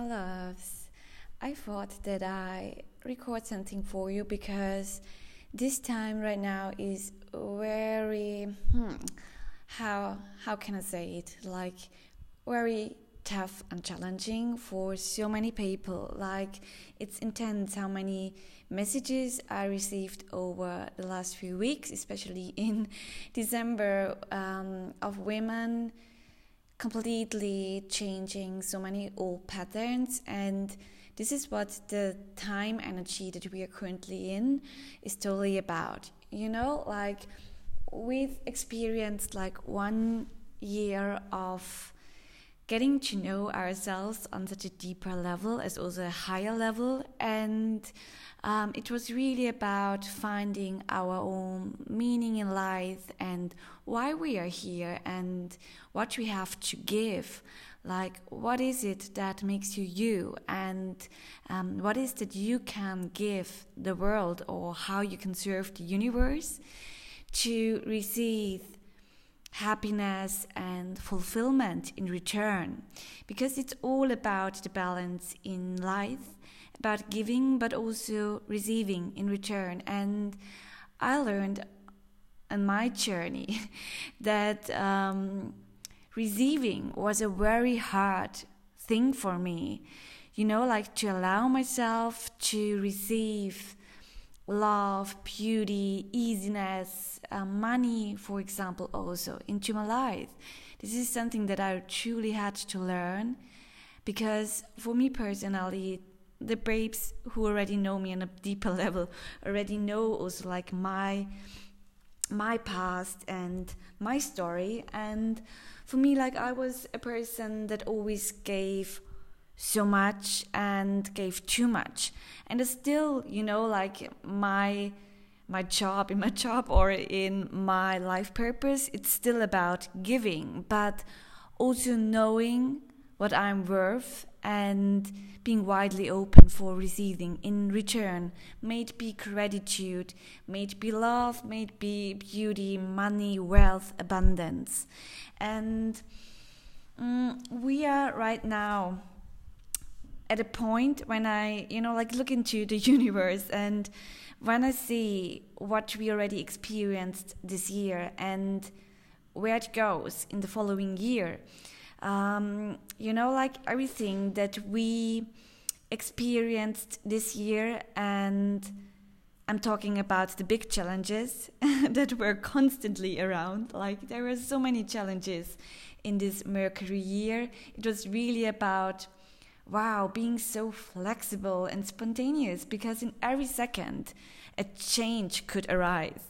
my loves. I thought that I record something for you because this time right now is very hmm, how how can I say it like very tough and challenging for so many people like it's intense how many messages I received over the last few weeks especially in December um, of women completely changing so many old patterns. And this is what the time energy that we are currently in is totally about you know? Like we've experienced like one year of getting to know ourselves on such a deeper level as also a higher level and um, it was really about finding our own meaning in life and why we are here and what we have to give. Like, what is it that makes you you, and um, what is that you can give the world, or how you can serve the universe to receive happiness and fulfillment in return? Because it's all about the balance in life about giving but also receiving in return. And I learned on my journey that um, receiving was a very hard thing for me. You know, like to allow myself to receive love, beauty, easiness, uh, money, for example, also into my life. This is something that I truly had to learn because for me personally, the babes who already know me on a deeper level already know also like my my past and my story and for me like i was a person that always gave so much and gave too much and it's still you know like my my job in my job or in my life purpose it's still about giving but also knowing what i'm worth and being widely open for receiving in return. May it be gratitude, may it be love, may it be beauty, money, wealth, abundance. And um, we are right now at a point when I, you know, like look into the universe and when I see what we already experienced this year and where it goes in the following year um, you know, like everything that we experienced this year, and I'm talking about the big challenges that were constantly around. Like, there were so many challenges in this Mercury year. It was really about wow, being so flexible and spontaneous because in every second a change could arise.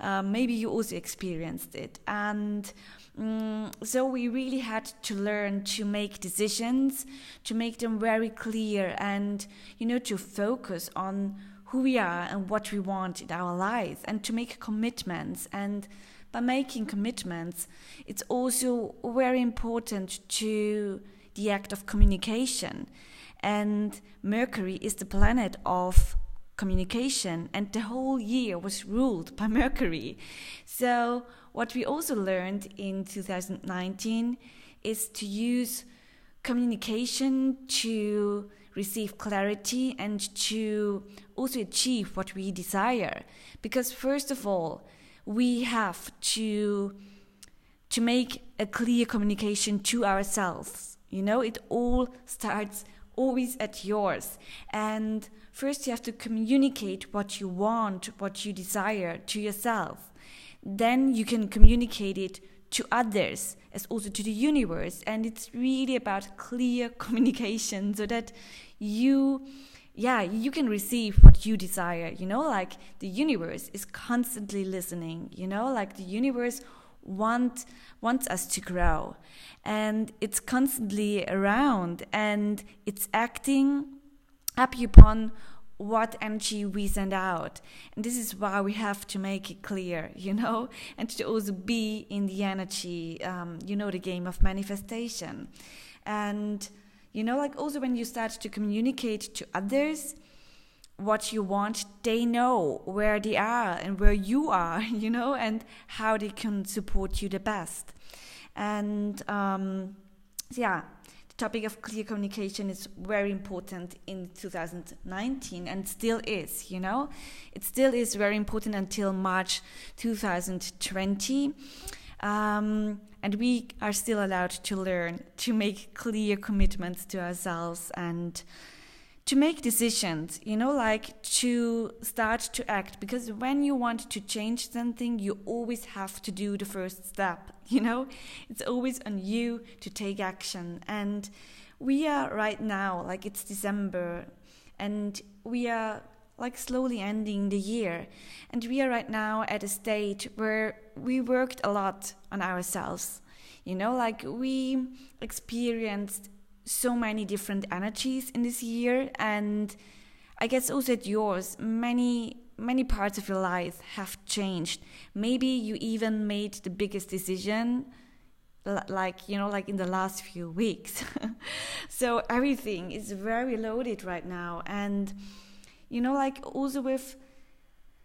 Um, maybe you also experienced it. And um, so we really had to learn to make decisions, to make them very clear, and, you know, to focus on who we are and what we want in our lives, and to make commitments. And by making commitments, it's also very important to the act of communication. And Mercury is the planet of communication, and the whole year was ruled by Mercury. So, what we also learned in 2019 is to use communication to receive clarity and to also achieve what we desire. Because, first of all, we have to to make a clear communication to ourselves. You know, it all starts always at yours. And first, you have to communicate what you want, what you desire to yourself. Then you can communicate it to others, as also to the universe. And it's really about clear communication so that you yeah, you can receive what you desire, you know, like the universe is constantly listening, you know, like the universe want wants us to grow. And it's constantly around and it's acting up upon what energy we send out. And this is why we have to make it clear you know and to also be in the energy um, you know the game of manifestation. And you know like also when you start to communicate to others what you want, they know where they are and where you are, you know, and how they can support you the best. And um, yeah, the topic of clear communication is very important in 2019 and still is, you know? It still is very important until March 2020. Um, and we are still allowed to learn to make clear commitments to ourselves and to make decisions, you know, like to start to act. Because when you want to change something, you always have to do the first step, you know? It's always on you to take action. And we are right now, like it's December, and we are like slowly ending the year. And we are right now at a stage where we worked a lot on ourselves. You know, like we experienced so many different energies in this year and i guess also at yours many many parts of your life have changed. Maybe you even made the biggest decision like you know like in the last few weeks. So everything is very loaded right now and you know like also with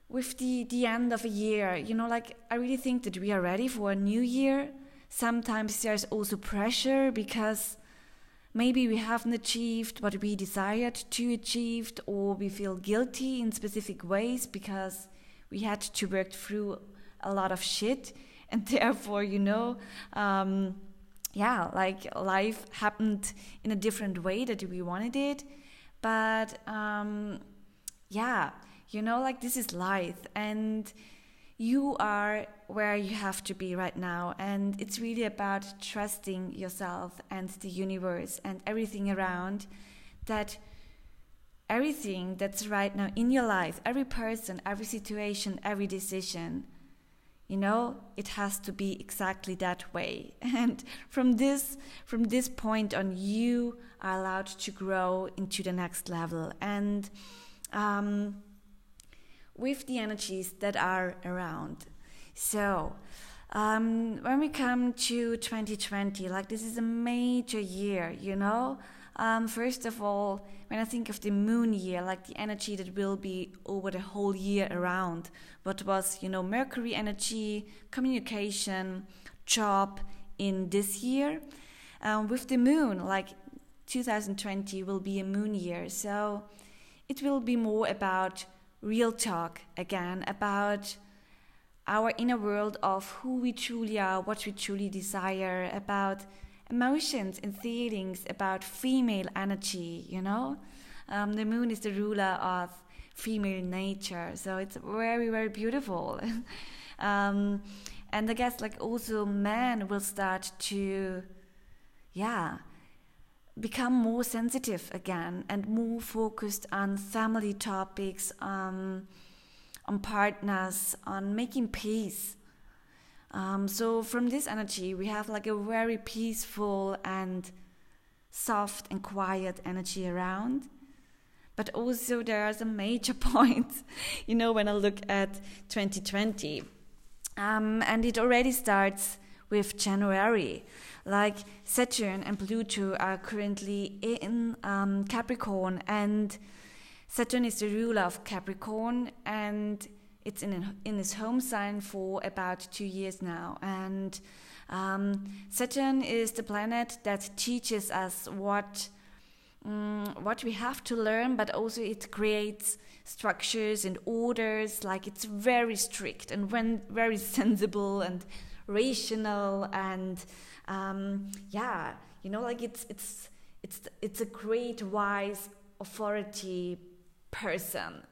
with the the end of a year you know like i really think that we are ready for a new year. Sometimes there's also pressure because maybe we haven't achieved what we desired to achieve or we feel guilty in specific ways because we had to work through a lot of shit. And therefore you know um, yeah like life happened in a different way that we wanted it. But um, yeah you know like this is life. And you are where you have to be right now. And it's really about trusting yourself and the universe and everything around that everything that's right now in your life, every person, every situation, every decision, you know, it has to be exactly that way. And from this from this point on, you are allowed to grow into the next level. And um, with the energies that are around. So, um, when we come to 2020, like this is a major year, you know. Um, first of all, when I think of the moon year, like the energy that will be over the whole year around, what was, you know, Mercury energy, communication, job in this year. Um, with the moon, like 2020 will be a moon year, so it will be more about real talk again about our inner world of who we truly are, what we truly desire, about emotions and feelings, about female energy, you know? Um, the moon is the ruler of female nature, so it's very, very beautiful. um, and I guess, like, also men will start to, yeah, become more sensitive again and more focused on family topics, on, on partners, on making peace. Um, so, from this energy, we have like a very peaceful and soft and quiet energy around. But also, there are some major points, you know, when I look at 2020. Um, and it already starts with January. Like Saturn and Pluto are currently in um, Capricorn, and Saturn is the ruler of Capricorn, and it's in in his home sign for about two years now. And um, Saturn is the planet that teaches us what um, what we have to learn, but also it creates structures and orders. Like it's very strict and when very sensible and rational and um, yeah, you know, like it's it's it's it's a great wise authority person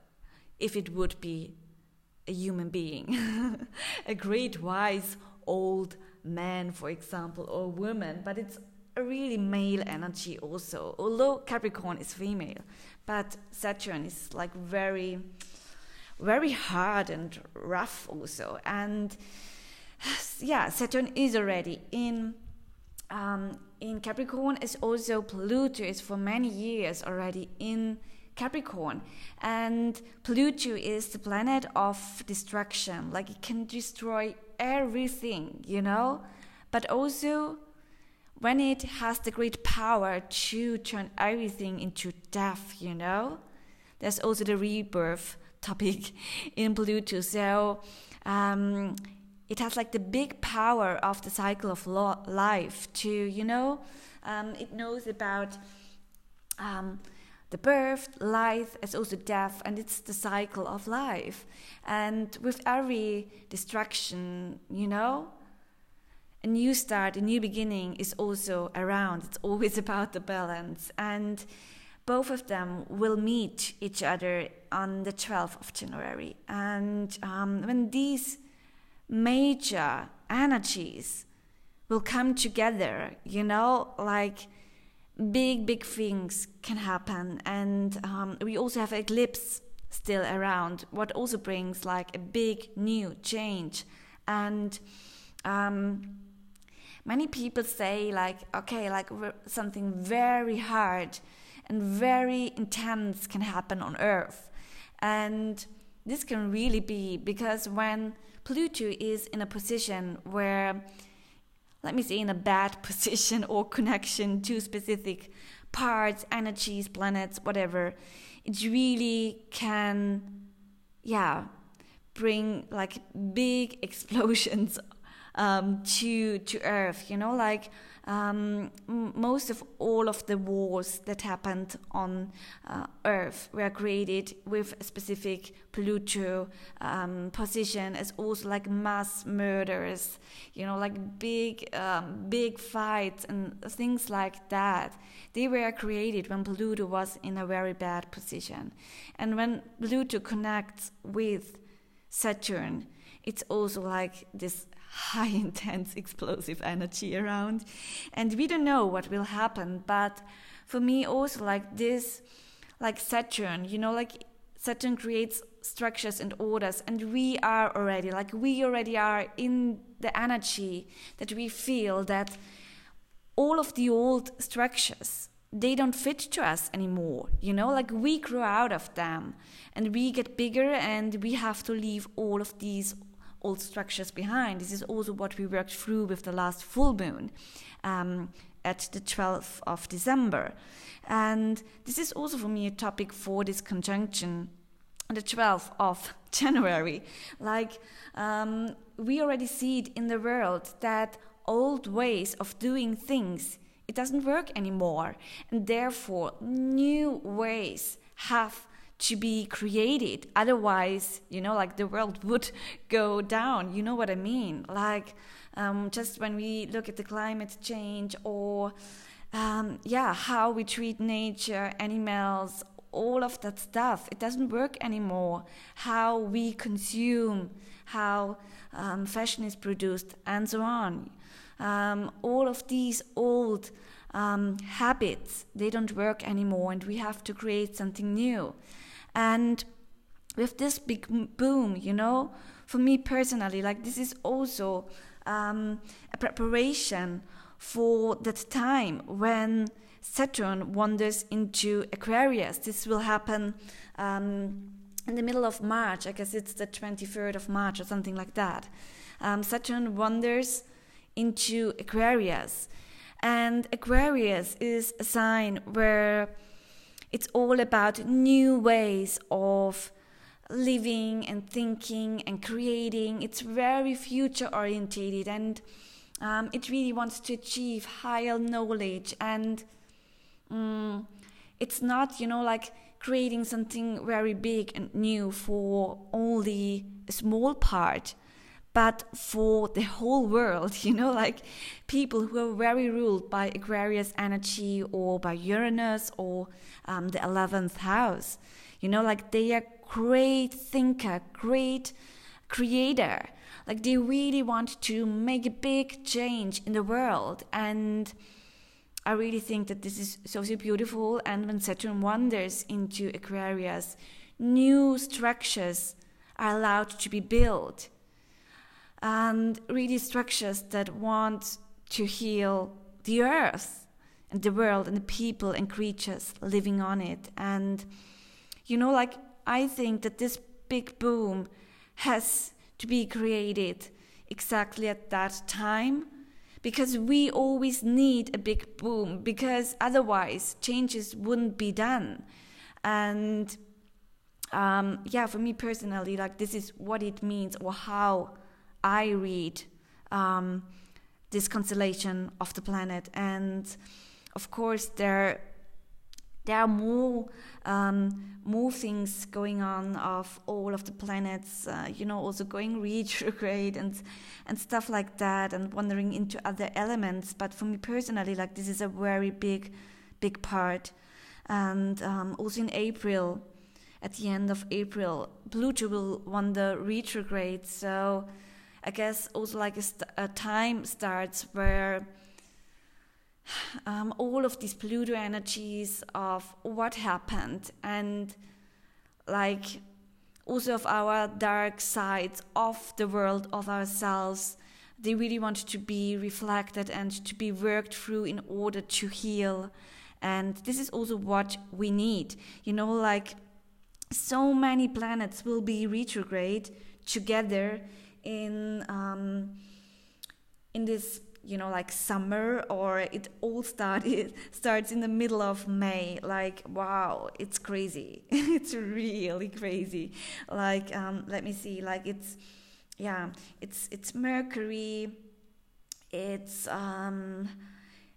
if it would be a human being, a great wise old man, for example, or woman, but it's a really male energy also. Although Capricorn is female, but Saturn is like very, very hard and rough also, and yeah, Saturn is already in um, in Capricorn. Is also Pluto is for many years already in Capricorn, and Pluto is the planet of destruction. Like it can destroy everything, you know, but also when it has the great power to turn everything into death, you know. There's also the rebirth topic in Pluto. So um, it has like the big power of the cycle of life to you know um, it knows about um, the birth life as also death and it's the cycle of life. And with every destruction you know a new start a new beginning is also around. It's always about the balance. And both of them will meet each other on the 12th of January. And um, when these major energies will come together, you know, like big, big things can happen. And um, we also have eclipse still around, what also brings like a big new change. And um, many people say, like, okay, like something very hard and very intense can happen on Earth. And this can really be because when Pluto is in a position where, let me say, in a bad position or connection to specific parts, energies, planets, whatever, it really can, yeah, bring like big explosions um, to to Earth. You know, like um, most of all of the wars that happened on uh, Earth were created with a specific Pluto um, position as also like mass murders, you know, like big, um, big fights and things like that. They were created when Pluto was in a very bad position. And when Pluto connects with Saturn, it's also like this high intense explosive energy around. And we don't know what will happen but for me also like this like saturn you know like saturn creates structures and orders and we are already like we already are in the energy that we feel that all of the old structures they don't fit to us anymore you know? Like we grow out of them and we get bigger and we have to leave all of these old structures behind. This is also what we worked through with the last full moon um, at the 12th of December. And this is also for me a topic for this conjunction on the 12th of January. Like, um, we already see it in the world that old ways of doing things it doesn't work anymore and therefore new ways have to be created. Otherwise, you know, like the world would go down. You know what I mean? Like, um, just when we look at the climate change or, um, yeah, how we treat nature, animals, all of that stuff, it doesn't work anymore. How we consume, how um, fashion is produced, and so on. Um, all of these old um, habits, they don't work anymore, and we have to create something new. And with this big boom, you know, for me personally, like this is also um, a preparation for that time when Saturn wanders into Aquarius. This will happen um, in the middle of March. I guess it's the 23rd of March or something like that. Um, Saturn wanders into Aquarius. And Aquarius is a sign where it's all about new ways of living and thinking and creating. It's very future orientated and um, it really wants to achieve higher knowledge and um, it's not, you know, like creating something very big and new for only a small part but for the whole world, you know, like people who are very ruled by Aquarius energy or by Uranus or um, the 11th house, you know, like they are great thinker, great creator. Like they really want to make a big change in the world. And I really think that this is so, so beautiful. And when Saturn wanders into Aquarius, new structures are allowed to be built and really structures that want to heal the earth and the world and the people and creatures living on it. And, you know, like, I think that this big boom has to be created exactly at that time because we always need a big boom because otherwise changes wouldn't be done. And um, yeah, for me personally, like, this is what it means or how I read um, this constellation of the planet. And of course, there there are more um, more things going on of all of the planets. Uh, you know, also going retrograde and and stuff like that, and wandering into other elements. But for me personally, like this is a very big big part. And um, also in April, at the end of April, Pluto will wander retrograde. So I guess also like a, st- a time starts where um, all of these Pluto energies of what happened and like also of our dark sides of the world of ourselves they really want to be reflected and to be worked through in order to heal. And this is also what we need. You know like so many planets will be retrograde together in um, in this you know like summer or it all started starts in the middle of May. Like wow it's crazy. It's really crazy. Like um, let me see. Like it's yeah it's it's Mercury. It's um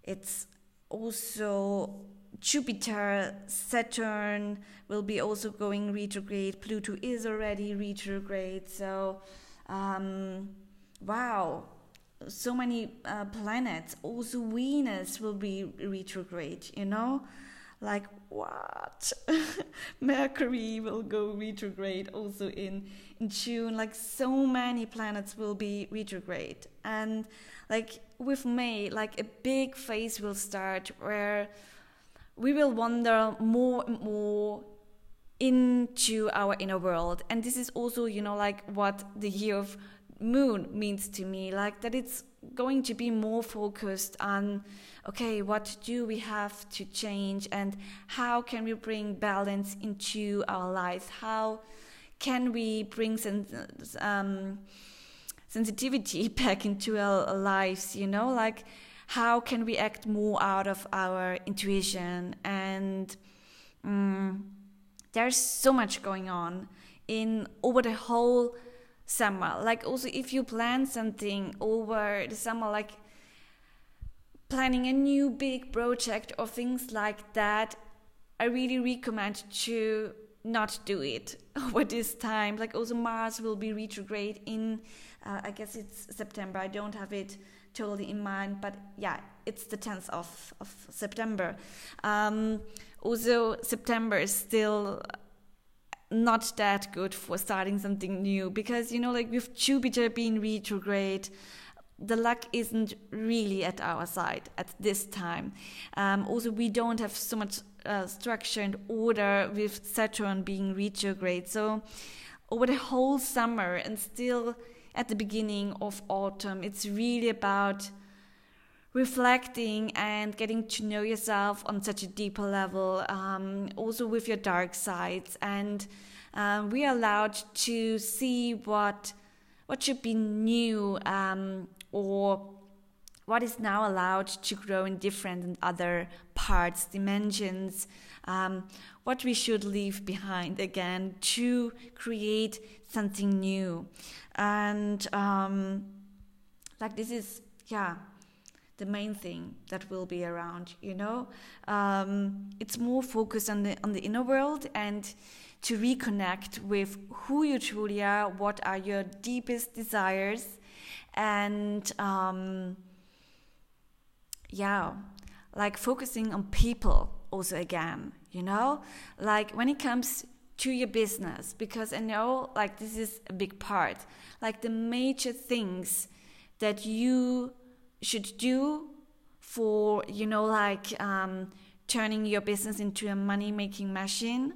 it's also Jupiter, Saturn will be also going retrograde. Pluto is already retrograde. So, um, wow, so many uh, planets. Also, Venus will be retrograde, you know? Like, what? Mercury will go retrograde also in, in June. Like, so many planets will be retrograde. And, like, with May, like, a big phase will start where we will wander more and more into our inner world. And this is also you know like what the year of moon means to me like that it's going to be more focused on okay what do we have to change and how can we bring balance into our lives how can we bring um, sensitivity back into our lives you know? Like how can we act more out of our intuition? And um, there's so much going on in over the whole summer like also if you plan something over the summer like planning a new big project or things like that i really recommend to not do it over this time like also mars will be retrograde in uh, i guess it's september i don't have it totally in mind. But yeah, it's the 10th of, of September. Um, also, September is still not that good for starting something new because, you know, like with Jupiter being retrograde, the luck isn't really at our side at this time. Um, also, we don't have so much uh, structure and order with Saturn being retrograde. So, over the whole summer and still at the beginning of autumn. It's really about reflecting and getting to know yourself on such a deeper level, um, also with your dark sides. And um, we are allowed to see what what should be new um, or what is now allowed to grow in different and other parts, dimensions, um, what we should leave behind again to create something new and um, like this is yeah the main thing that will be around you know um, it's more focused on the on the inner world and to reconnect with who you truly are what are your deepest desires and um, yeah like focusing on people also again you know like when it comes to your business because I know like this is a big part. Like the major things that you should do for you know like um, turning your business into a money making machine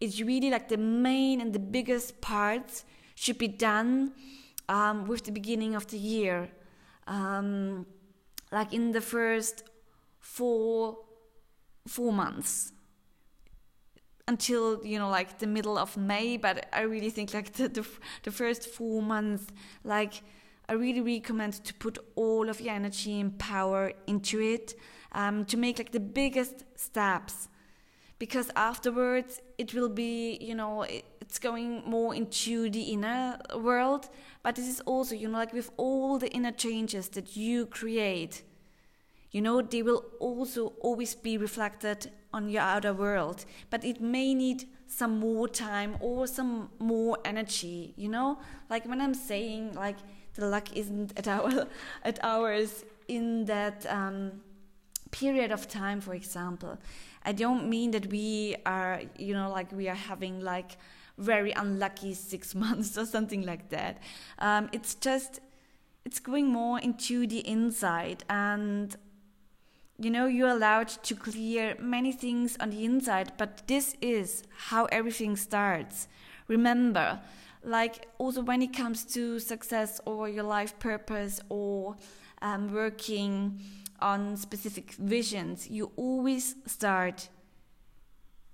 is really like the main and the biggest parts should be done um, with the beginning of the year um, like in the first four four months until you know like the middle of May. But I really think like the the, the first four months, like I really recommend to put all of your energy and power into it um, to make like the biggest steps. Because afterwards it will be you know it's going more into the inner world. But this is also you know like with all the inner changes that you create you know they will also always be reflected on your outer world. But it may need some more time or some more energy you know? Like when i'm saying like the luck isn't at our at ours in that um, period of time for example I don't mean that we are, you know, like we are having like very unlucky six months or something like that. Um, it's just, it's going more into the inside and you know you're allowed to clear many things on the inside but this is how everything starts remember like also when it comes to success or your life purpose or um, working on specific visions, you always start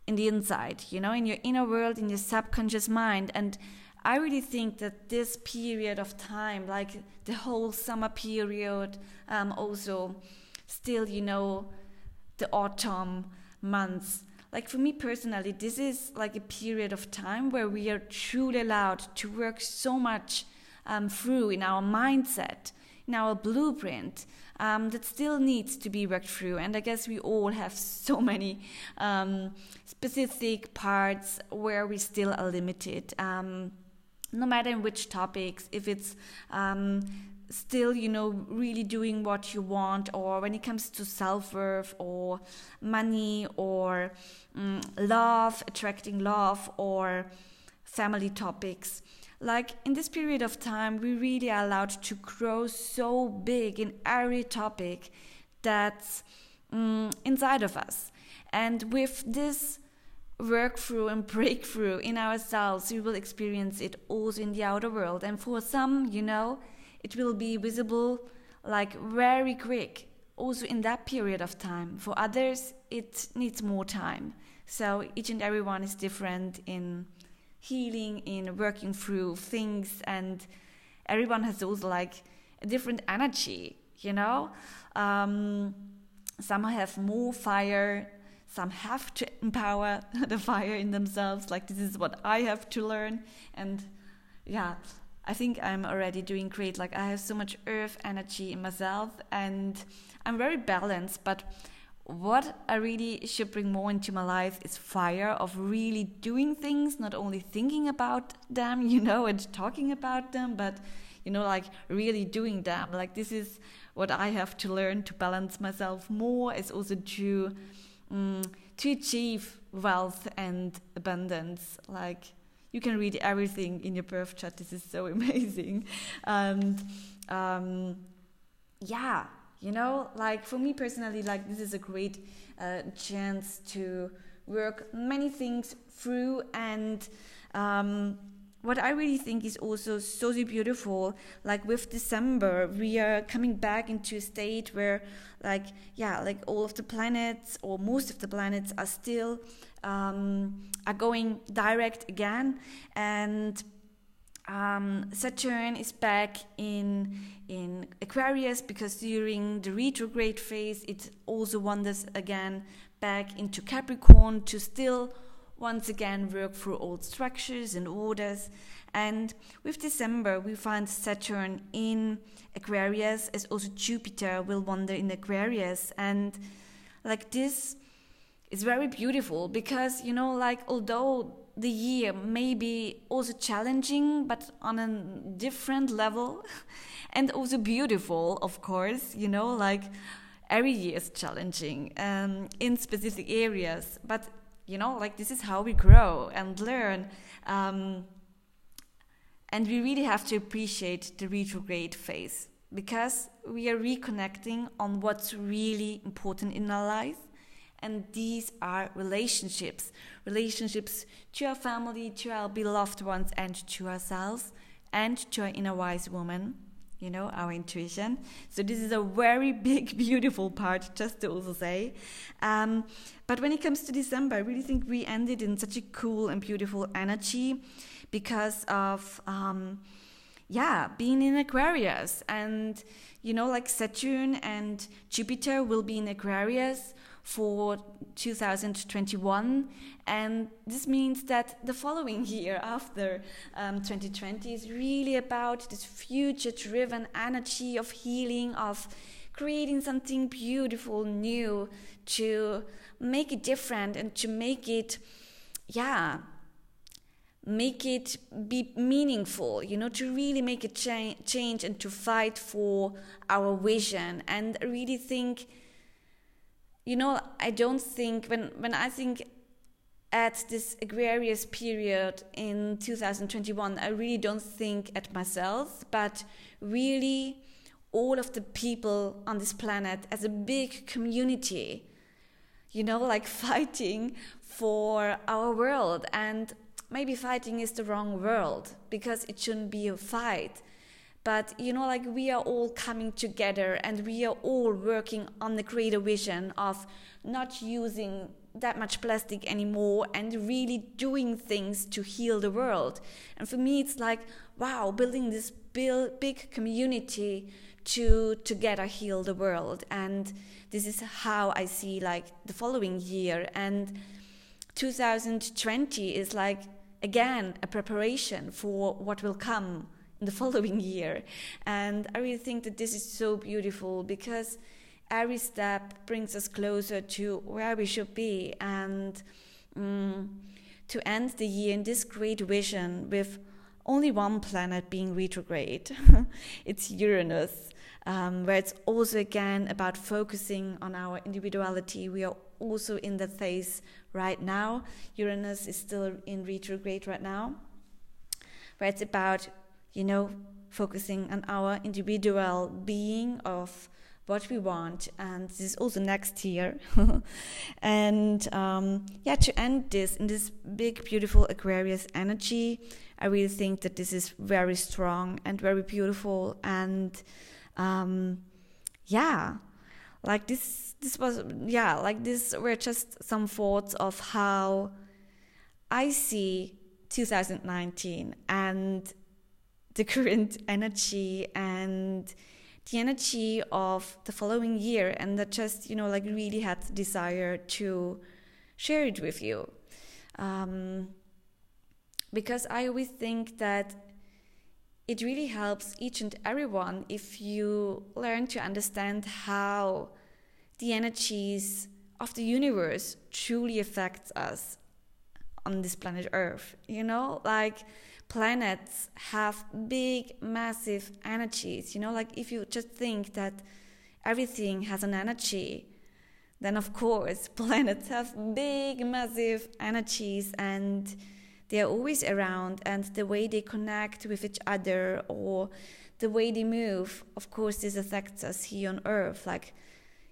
in the inside, you know, in your inner world, in your subconscious mind. And I really think that this period of time, like the whole summer period, um, also still, you know, the autumn months, like for me personally, this is like a period of time where we are truly allowed to work so much um, through in our mindset, in our blueprint, um, that still needs to be worked through. And I guess we all have so many um, specific parts where we still are limited. Um, no matter in which topics, if it's um, still, you know, really doing what you want, or when it comes to self worth, or money, or um, love, attracting love, or family topics. Like in this period of time we really are allowed to grow so big in every topic that's um, inside of us. And with this work through and breakthrough in ourselves we will experience it also in the outer world. And for some you know it will be visible like very quick also in that period of time for others it needs more time so each and every one is different in healing, in working through things, and everyone has also like a different energy, you know? Um, some have more fire, some have to empower the fire in themselves. Like, this is what I have to learn. And yeah, I think I'm already doing great. Like, I have so much earth energy in myself, and I'm very balanced, but what I really should bring more into my life is fire of really doing things, not only thinking about them, you know, and talking about them, but you know, like really doing them. Like this is what I have to learn to balance myself more. Is also to um, to achieve wealth and abundance. Like you can read everything in your birth chart. This is so amazing, and um, yeah you know like for me personally like this is a great uh, chance to work many things through and um, what I really think is also so beautiful, like with December, we are coming back into a state where, like, yeah, like all of the planets or most of the planets are still um, are going direct again, and um, Saturn is back in in Aquarius because during the retrograde phase it also wanders again back into Capricorn to still once again work through old structures and orders. And with December we find Saturn in Aquarius as also Jupiter will wander in Aquarius and like this is very beautiful because you know like although the year may be also challenging, but on a different level, and also beautiful, of course. You know, like every year is challenging um, in specific areas, but you know, like this is how we grow and learn. Um, and we really have to appreciate the retrograde phase because we are reconnecting on what's really important in our life and these are relationships relationships to our family, to our beloved ones, and to ourselves, and to our inner wise woman, you know, our intuition. So, this is a very big, beautiful part, just to also say. Um, but when it comes to December, I really think we ended in such a cool and beautiful energy because of. Um, yeah, being in Aquarius and you know, like Saturn and Jupiter will be in Aquarius for 2021 and this means that the following year after um, 2020 is really about this future driven energy of healing of creating something beautiful new to make it different and to make it yeah make it be meaningful you know to really make a cha- change and to fight for our vision. And really think you know i don't think when when i think at this Aquarius period in 2021 i really don't think at myself but really all of the people on this planet as a big community you know like fighting for our world. And maybe fighting is the wrong word because it shouldn't be a fight but you know like we are all coming together and we are all working on the greater vision of not using that much plastic anymore and really doing things to heal the world. And for me it's like wow building this big community to together heal the world. And this is how i see like the following year. And 2020 is like again a preparation for what will come the following year. And I really think that this is so beautiful because every step brings us closer to where we should be and um, to end the year in this great vision with only one planet being retrograde. it's Uranus, um, where it's also again about focusing on our individuality. We are also in that phase right now. Uranus is still in retrograde right now, where it's about you know, focusing on our individual being of what we want and this is also next year. And um, yeah to end this in this big beautiful aquarius energy i really think that this is very strong and very beautiful and um, yeah like this this was yeah like this were just some thoughts of how i see 2019 and the current energy and the energy of the following year. And that just you know like really had the desire to share it with you. Um, because i always think that it really helps each and everyone if you learn to understand how the energies of the universe truly affects us on this planet earth you know? Like planets have big, massive energies. You know, like if you just think that everything has an energy, then of course planets have big, massive energies and they're always around. And the way they connect with each other or the way they move, of course, this affects us here on Earth. Like,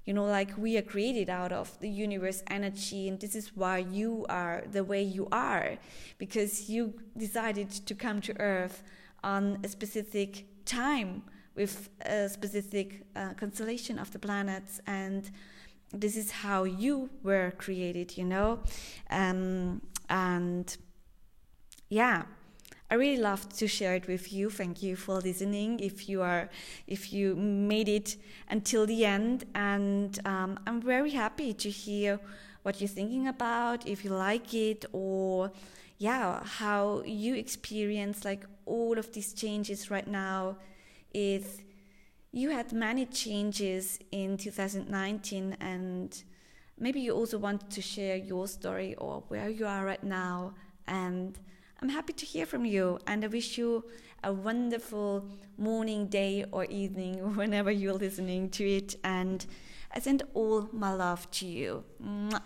you know like we are created out of the universe energy and this is why you are the way you are because you decided to come to earth on a specific time with a specific uh, constellation of the planets and this is how you were created you know? Um, and yeah I really loved to share it with you. Thank you for listening. If you are, if you made it until the end, and um, I'm very happy to hear what you're thinking about, if you like it, or yeah, how you experience like all of these changes right now. If you had many changes in 2019 and maybe you also want to share your story or where you are right now and I'm happy to hear from you and I wish you a wonderful morning, day, or evening whenever you're listening to it. And I send all my love to you. Mwah.